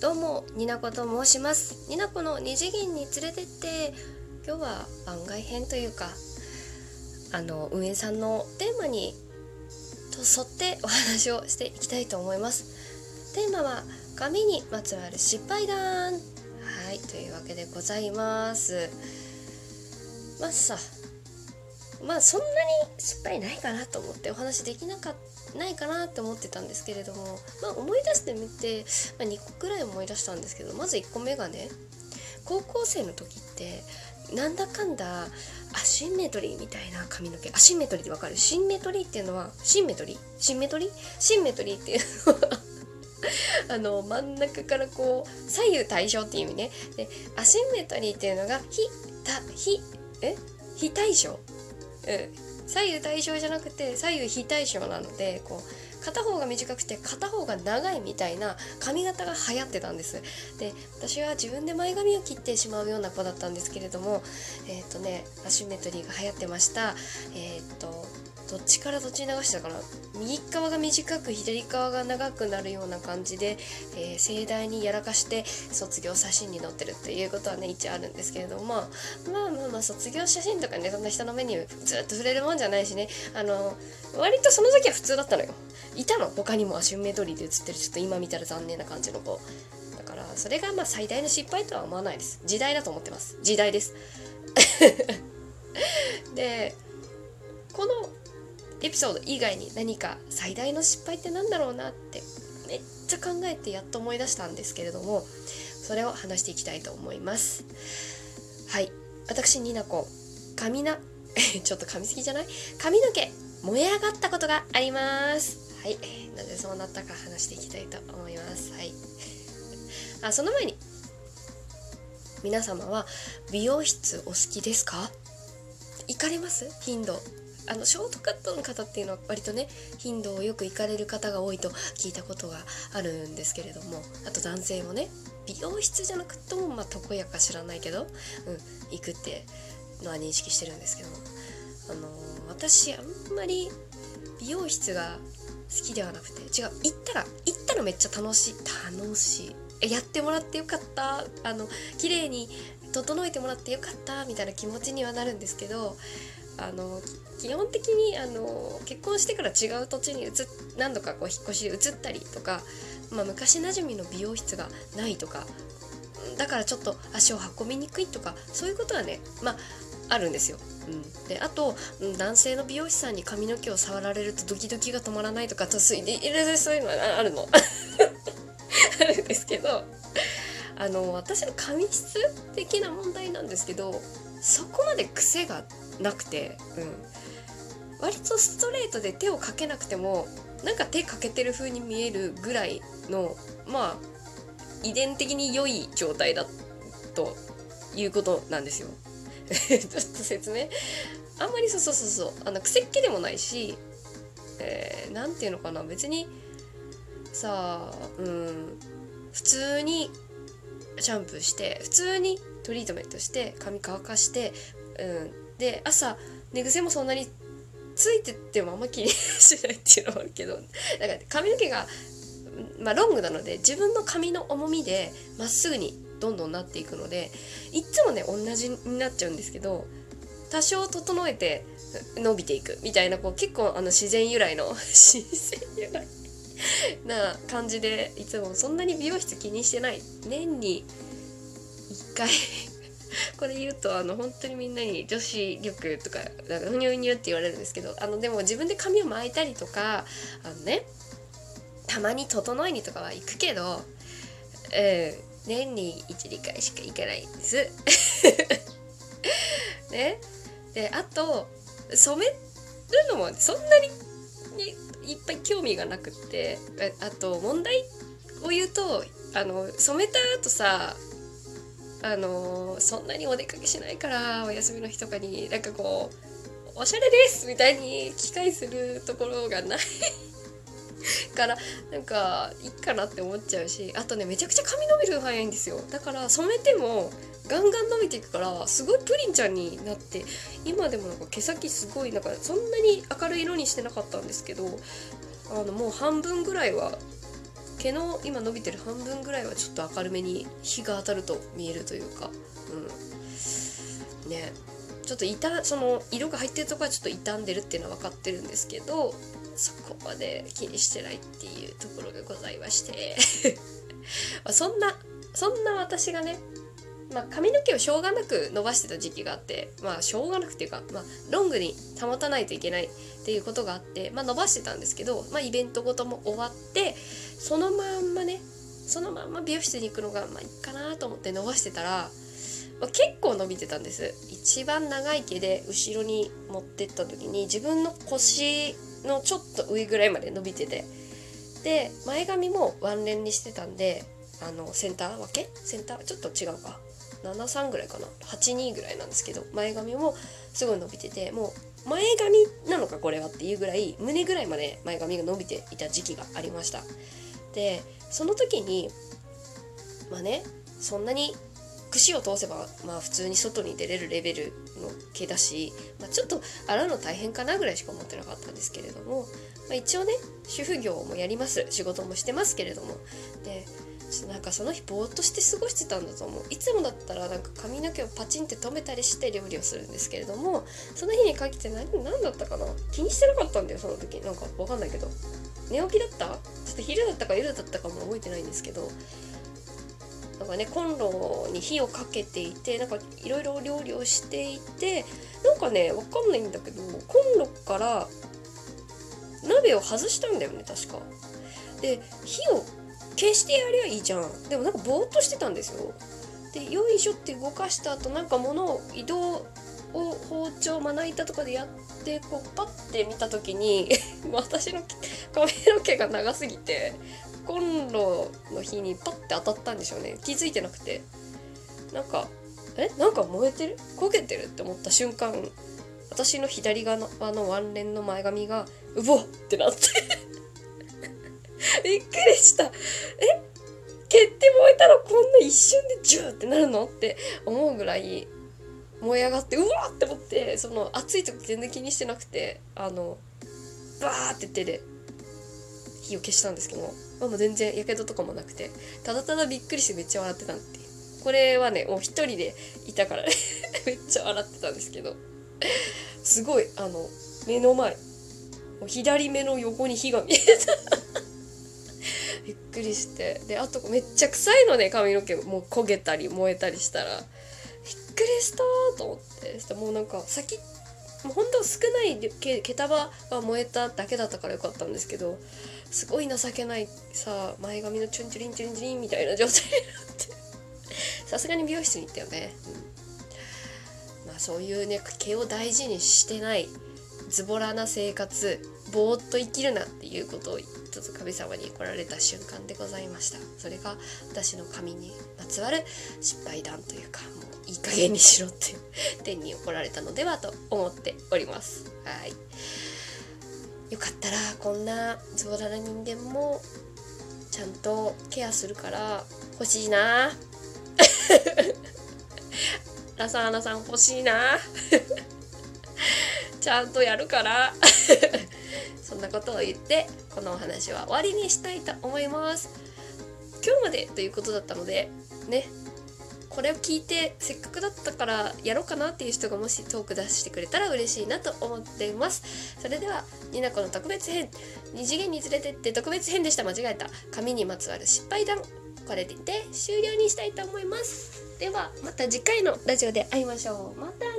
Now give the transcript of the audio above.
どうもになこと申します。になこの二次元に連れてって今日は番外編というかあの運営さんのテーマにと沿ってお話をしていきたいと思います。テーマは紙にまつわる失敗談。はいというわけでございます。まあさまあそんなに失敗ないかなと思ってお話できなかっないかなって思ってたんですけれども、まあ、思い出してみて、まあ、2個くらい思い出したんですけどまず1個目がね高校生の時ってなんだかんだアシンメトリーみたいな髪の毛アシンメトリーってわかる？シンメトリーっていうのはシンメトリー？シンメトリー？シンメトリーっていうのは あの真ん中からこう左右対称っていう意味ね。でアシンメトリーっていうのが非た非え？非対称？うん。左右対称じゃなくて左右非対称なのでこう片方が短くて片方が長いみたいな髪型が流行ってたんです。で私は自分で前髪を切ってしまうような子だったんですけれどもえっ、ー、とねアシンメトリーが流行ってました。えっ、ー、とどっちからどっちに流してたかな。右側が短く左側が長くなるような感じで、えー、盛大にやらかして卒業写真に載ってるっていうことはね一応あるんですけれども、まあ、まあまあまあ卒業写真とかねそんな人の目にずっと触れるもんじゃないしね。あの割とその時は普通だったのよ。いたの？他にも。アシュメトリーで写ってる。ちょっと今見たら残念な感じの子。だからそれがまあ最大の失敗とは思わないです。時代だと思ってます。時代です。でこのエピソード以外に何か最大の失敗って何だろうなってめっちゃ考えてやっと思い出したんですけれどもそれを話していきたいと思います。はい。私ニナコ。髪な ちょっと噛みすぎじゃない？髪の毛燃え上がったことがあります。はい。なぜそうなったか話していきたいと思います。はい。あその前に。皆様は美容室お好きですか？行かれます？頻度。あのショートカットの方っていうのは割とね頻度をよく行かれる方が多いと聞いたことがあるんですけれどもあと男性もね美容室じゃなくてもまあ床屋か知らないけど、うん、行くってのは認識してるんですけどあのー、私あんまり美容室が好きではなくて違う行ったら行ったらめっちゃ楽しい。楽しい。やってもらってよかった。あの綺麗に整えてもらってよかった。みたいな気持ちにはなるんですけどあの基本的にあの結婚してから違う土地に移何度かこう引っ越し移ったりとか、まあ、昔なじみの美容室がないとかだからちょっと足を運びにくいとかそういうことはねまああるんですよ。うん、であと男性の美容師さんに髪の毛を触られるとドキドキが止まらないとかとそういうのはあるの。あるんですけどあの私の髪質的な問題なんですけどそこまで癖がなくて、うん、割とストレートで手をかけなくてもなんか手かけてる風に見えるぐらいのまあ遺伝的に良い状態だということなんですよ。ちょっと説明。あんまりそうそうそうそう。あの癖っ気でもないし何、えー、て言うのかな。別にさあうん普通にシャンプーして普通にトリートメントして髪乾かして、うん、で朝寝癖もそんなについてってもあんま気にしないっていうのもあるけどだから髪の毛が、まあ、ロングなので自分の髪の重みでまっすぐにどんどんなっていくのでいっつもね同じになっちゃうんですけど多少整えて伸びていく。みたいなこう結構あの自然由来の 自然由来な感じでいつもそんなに美容室気にしてない。年に1回。これ言うとあの本当にみんなに女子力とかなんかうにゅうにゅって言われるんですけどあのでも自分で髪を巻いたりとかあのねたまに整えにとかは行くけど、うん、年に12回しか行かないんです。ね、であと染めるのもそんなにいっぱい興味がなくってあと問題を言うとあの染めた後さあのそんなにお出かけしないからお休みの日とかになんかこうおしゃれですみたいに機会するところがないからなんかいいかなって思っちゃうしあとねめちゃくちゃ髪伸びる早いんですよ。だから染めてもガンガン伸びていくからすごいプリンちゃんになって今でもなんか毛先すごいなんかそんなに明るい色にしてなかったんですけどあのもう半分ぐらいは毛の今伸びてる半分ぐらいはちょっと明るめに日が当たると見えるというかうん。ね。ちょっと傷その色が入ってるとこはちょっと傷んでるっていうのは分かってるんですけどそこまで気にしてないっていうところがございまして。まそんなそんな私がねまあ、髪の毛をしょうがなく伸ばしてた時期があってまあしょうがなくっていうか、まあ、ロングに保たないといけないっていうことがあって、まあ、伸ばしてたんですけど、まあ、イベントごとも終わってそのまんまねそのまんま美容室に行くのがまあいいかなと思って伸ばしてたら、まあ、結構伸びてたんです。一番長い毛で後ろに持ってった時に自分の腰のちょっと上ぐらいまで伸びてて。で前髪もワンレンにしてたんであのセンター分け？センター？ちょっと違うか。73ぐらいかな？82ぐらいなんですけど前髪もすごい伸びててもう前髪なのかこれはっていうぐらい胸ぐらいまで前髪が伸びていた時期がありました。でその時にまあねそんなに串を通せばまあ普通に外に出れるレベルの毛だし、まあ、ちょっと洗うの大変かなぐらいしか思ってなかったんですけれども、まあ、一応ね主婦業もやります。仕事もしてますけれども。でなんかその日ぼーっとして過ごしてたんだと思う。いつもだったらなんか髪の毛をパチンって止めたりして料理をするんですけれどもその日に限って何何だったかな？気にしてなかったんだよその時。なんかわかんないけど。寝起きだった？ちょっと昼だったか夜だったかも覚えてないんですけど。なんかねコンロに火をかけていてなんかいろいろ料理をしていてなんかねわかんないんだけどコンロから鍋を外したんだよね確か。で火を消してやりゃいいじゃんでもなんかぼーっとしてたんですよでよいしょって動かした後なんか物を移動を包丁まな板とかでやってこうパッて見た時に 私の髪の毛が長すぎてコンロの火にパッて当たったんでしょうね。気づいてなくて。なんかえ？なんか燃えてる？焦げてるって思った瞬間私の左側のワンレンの前髪がうぼってなって。びっくりした。え？毛って燃えたらこんな一瞬でジューってなるのって思うぐらい燃え上がってうわって思ってその熱い時全然気にしてなくてあのバーって手で火を消したんですけどまあ、もう全然やけどとかもなくてただただびっくりしてめっちゃ笑ってたってこれはねもう一人でいたから めっちゃ笑ってたんですけどすごいあの目の前左目の横に火が見えた。びっくりして。であとめっちゃ臭いのね髪の毛。もう焦げたり燃えたりしたら。びっくりしたと思って。してもうなんか先もうほんと少ない毛毛束が燃えただけだったからよかったんですけどすごい情けないさ前髪のチュンチュリンチュンチュリンみたいな状態になって。さすがに美容室に行ったよね、うん、まあそういうね毛を大事にしてないズボラな生活ぼーっと生きるなっていうことを一つ神様に来られた瞬間でございました。それが私の神にまつわる失敗談というかもういい加減にしろっていう点に怒られたのではと思っております。はい。よかったらこんなズボラな人間もちゃんとケアするから欲しいな。ラサーナさん欲しいな。ちゃんとやるから。そんなことを言ってこのお話は終わりにしたいと思います。今日までということだったのでね。これを聞いてせっかくだったからやろうかなっていう人がもしトーク出してくれたら嬉しいなと思っています。それではになこの特別編二次元に連れてって特別編でした。間違えた。紙にまつわる失敗談これで終了にしたいと思います。ではまた次回のラジオで会いましょう。また。